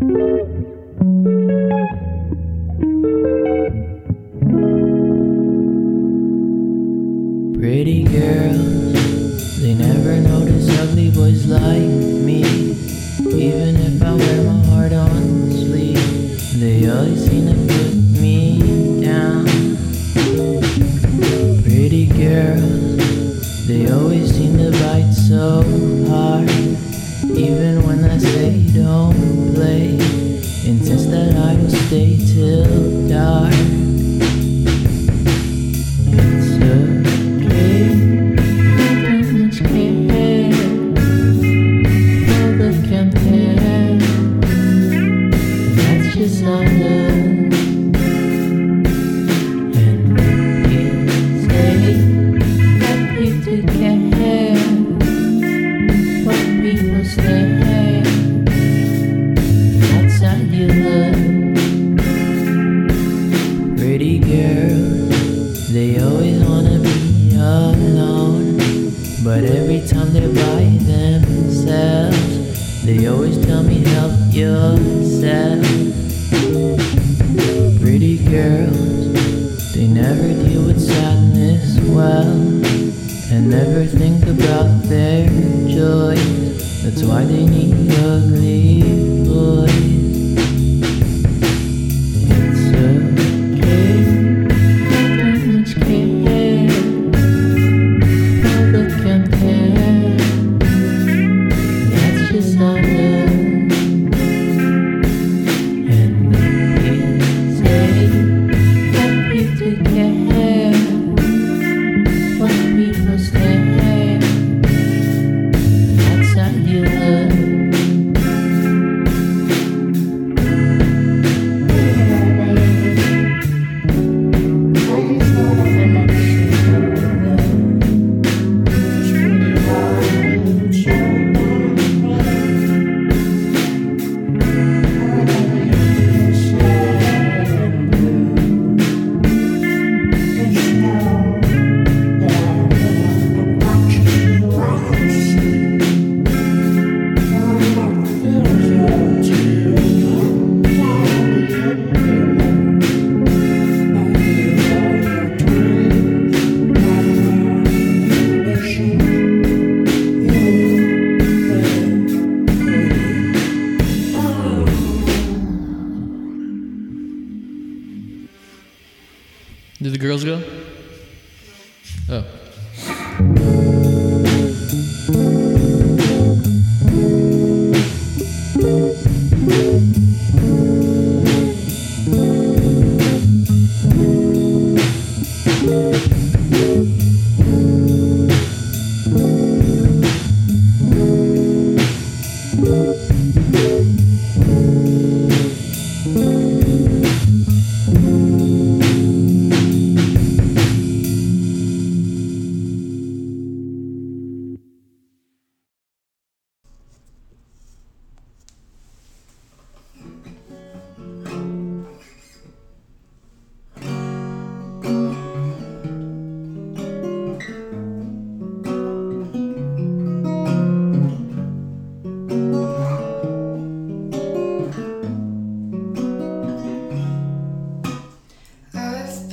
Pretty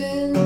been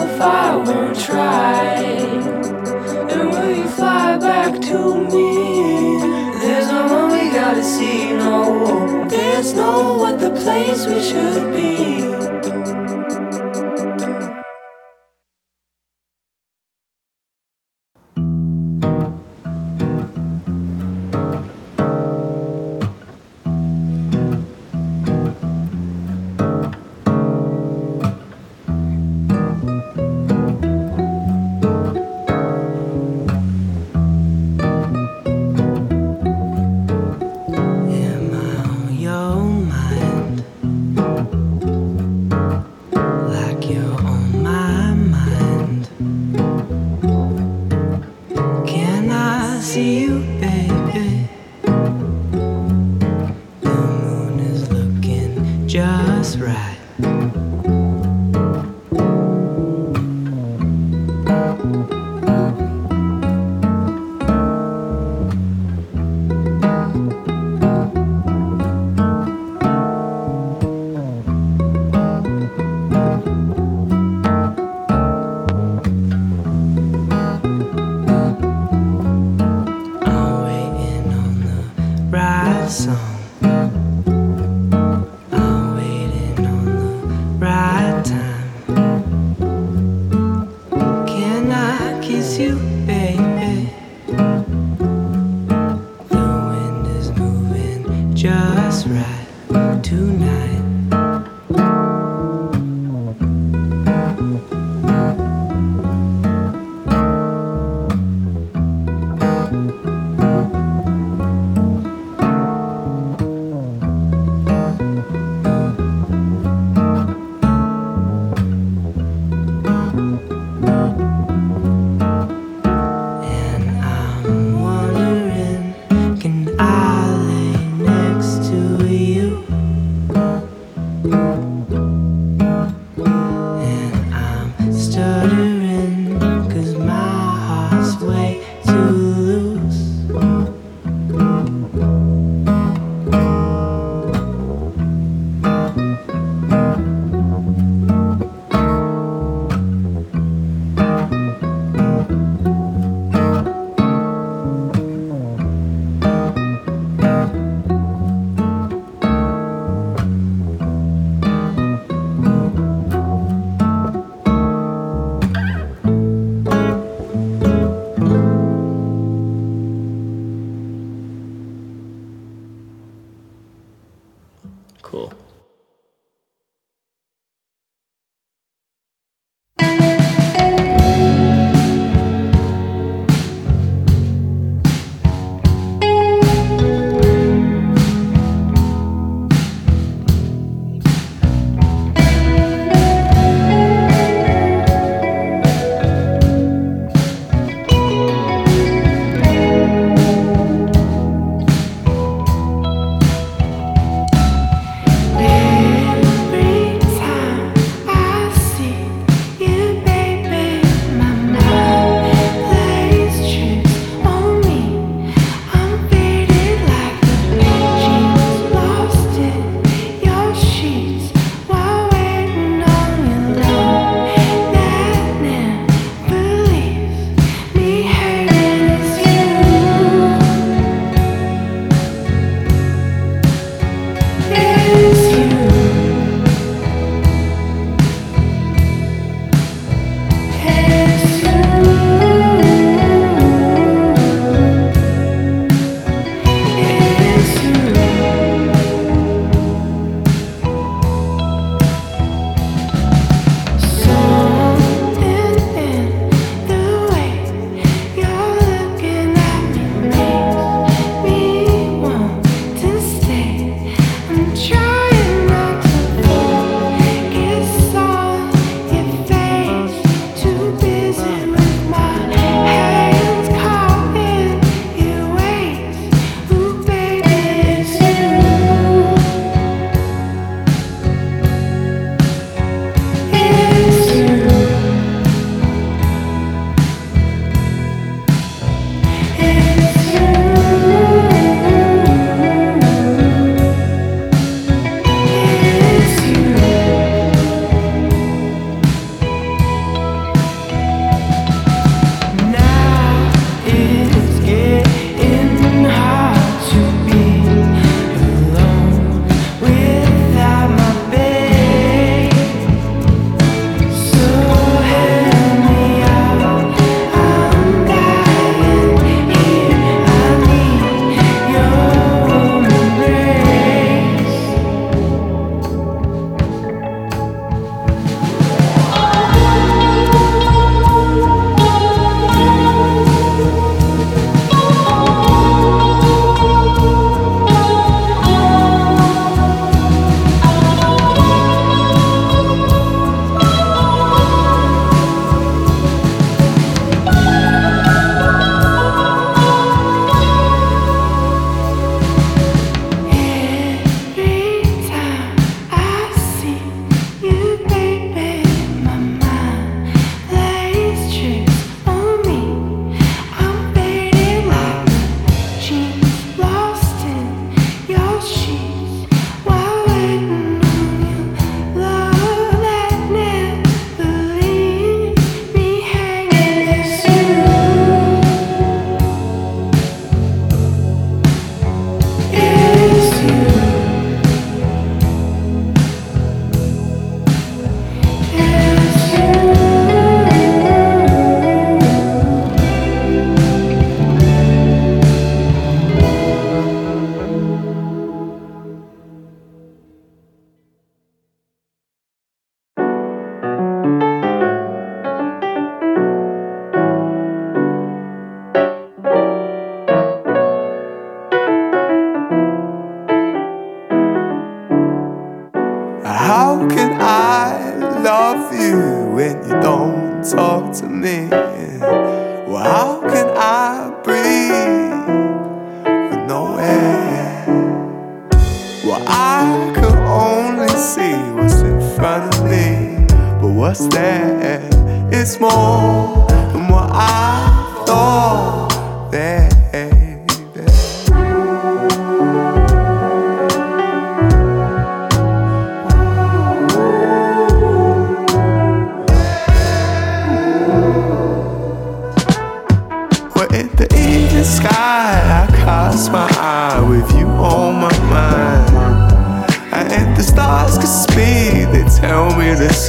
if I won't try? And will you fly back to me? There's no one we gotta see, no. There's no other place we should be.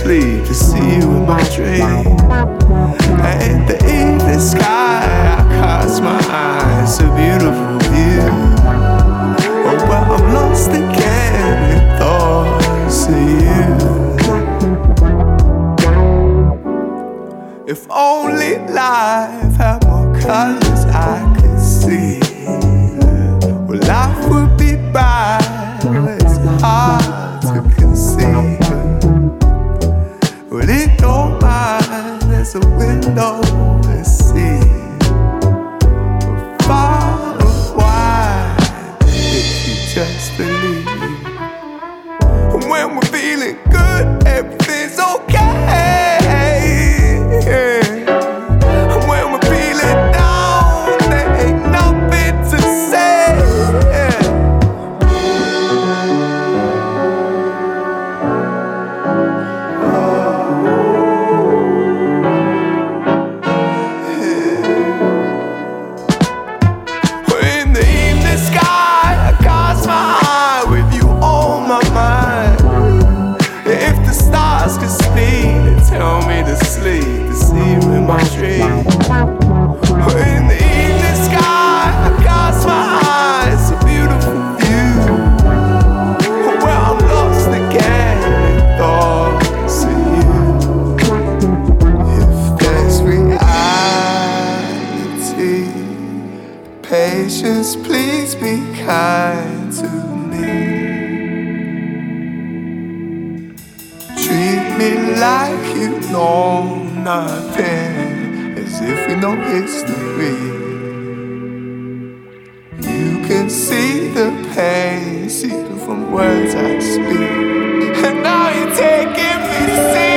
sleep to see you in my dream. And the evening sky, I cast my eyes, a beautiful view. Oh, but I'm lost again in thoughts of you. If only life. You can see the pain seeping from words I speak, and now you're taking me.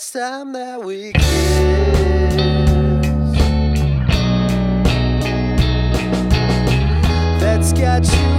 last time that we kissed. That's got you.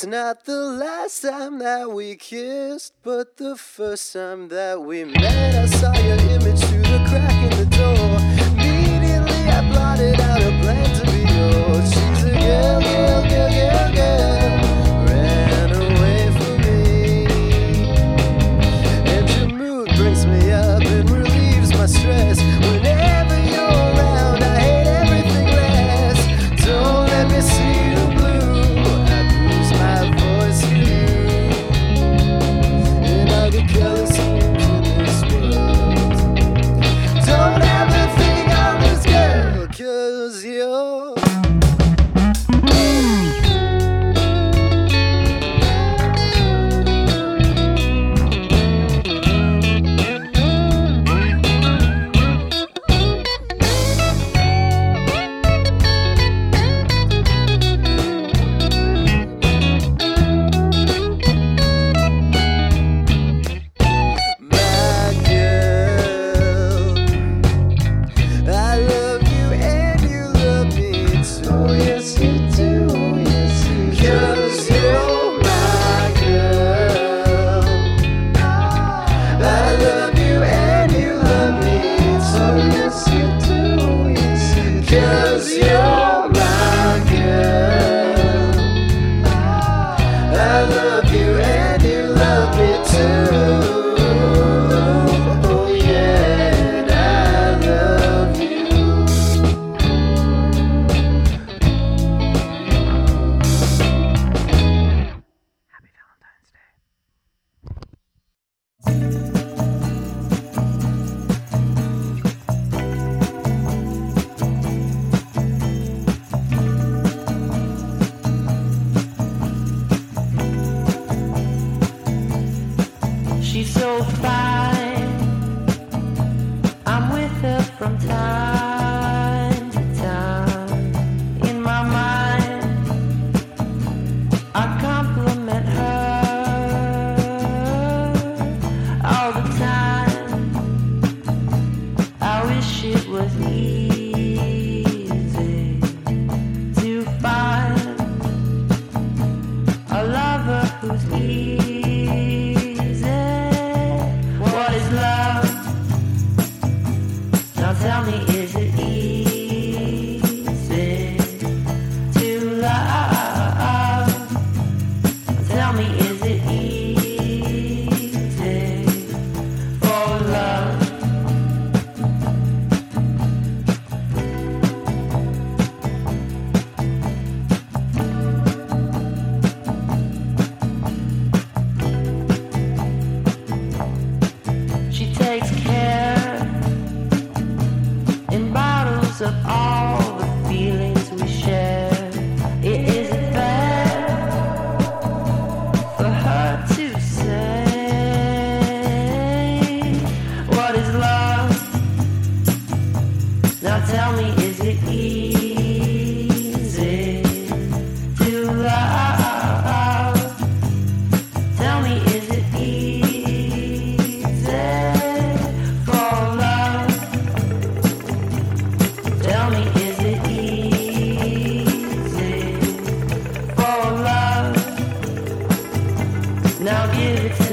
It's not the last time that we kissed, but the first time that we met. I saw your image through the crack in the door. Immediately I blotted out a plan to be yours. She's a girl, girl, girl, girl. Now give it to